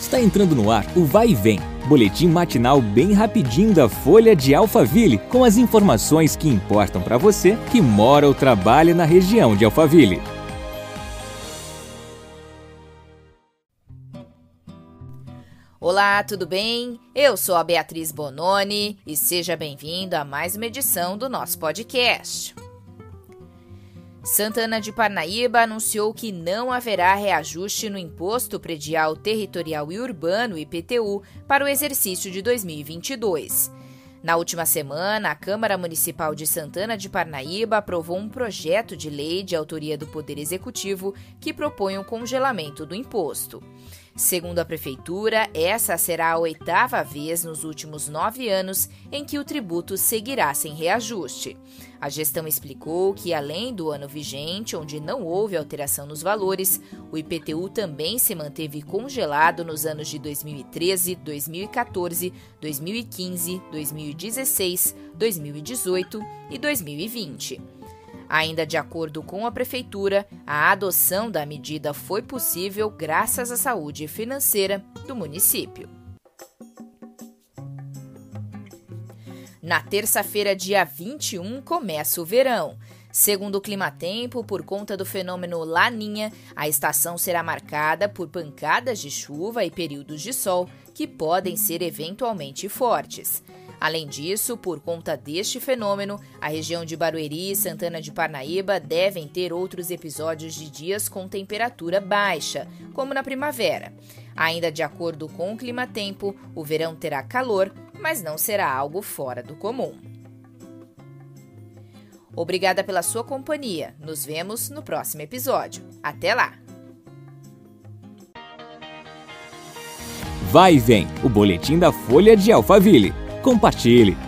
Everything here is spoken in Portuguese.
Está entrando no ar o Vai e Vem, boletim matinal bem rapidinho da Folha de Alphaville, com as informações que importam para você que mora ou trabalha na região de Alphaville. Olá, tudo bem? Eu sou a Beatriz Bononi e seja bem-vindo a mais uma edição do nosso podcast. Santana de Parnaíba anunciou que não haverá reajuste no Imposto Predial Territorial e Urbano IPTU para o exercício de 2022. Na última semana, a Câmara Municipal de Santana de Parnaíba aprovou um projeto de lei de autoria do Poder Executivo que propõe o um congelamento do imposto. Segundo a Prefeitura, essa será a oitava vez nos últimos nove anos em que o tributo seguirá sem reajuste. A gestão explicou que, além do ano vigente, onde não houve alteração nos valores, o IPTU também se manteve congelado nos anos de 2013, 2014, 2015, 2016, 2018 e 2020. Ainda de acordo com a Prefeitura, a adoção da medida foi possível graças à saúde financeira do município. Na terça-feira, dia 21, começa o verão. Segundo o Climatempo, por conta do fenômeno Laninha, a estação será marcada por pancadas de chuva e períodos de sol que podem ser eventualmente fortes. Além disso, por conta deste fenômeno, a região de Barueri e Santana de Parnaíba devem ter outros episódios de dias com temperatura baixa, como na primavera. Ainda de acordo com o clima-tempo, o verão terá calor, mas não será algo fora do comum. Obrigada pela sua companhia. Nos vemos no próximo episódio. Até lá! Vai e vem o boletim da Folha de Alphaville. Compartilhe.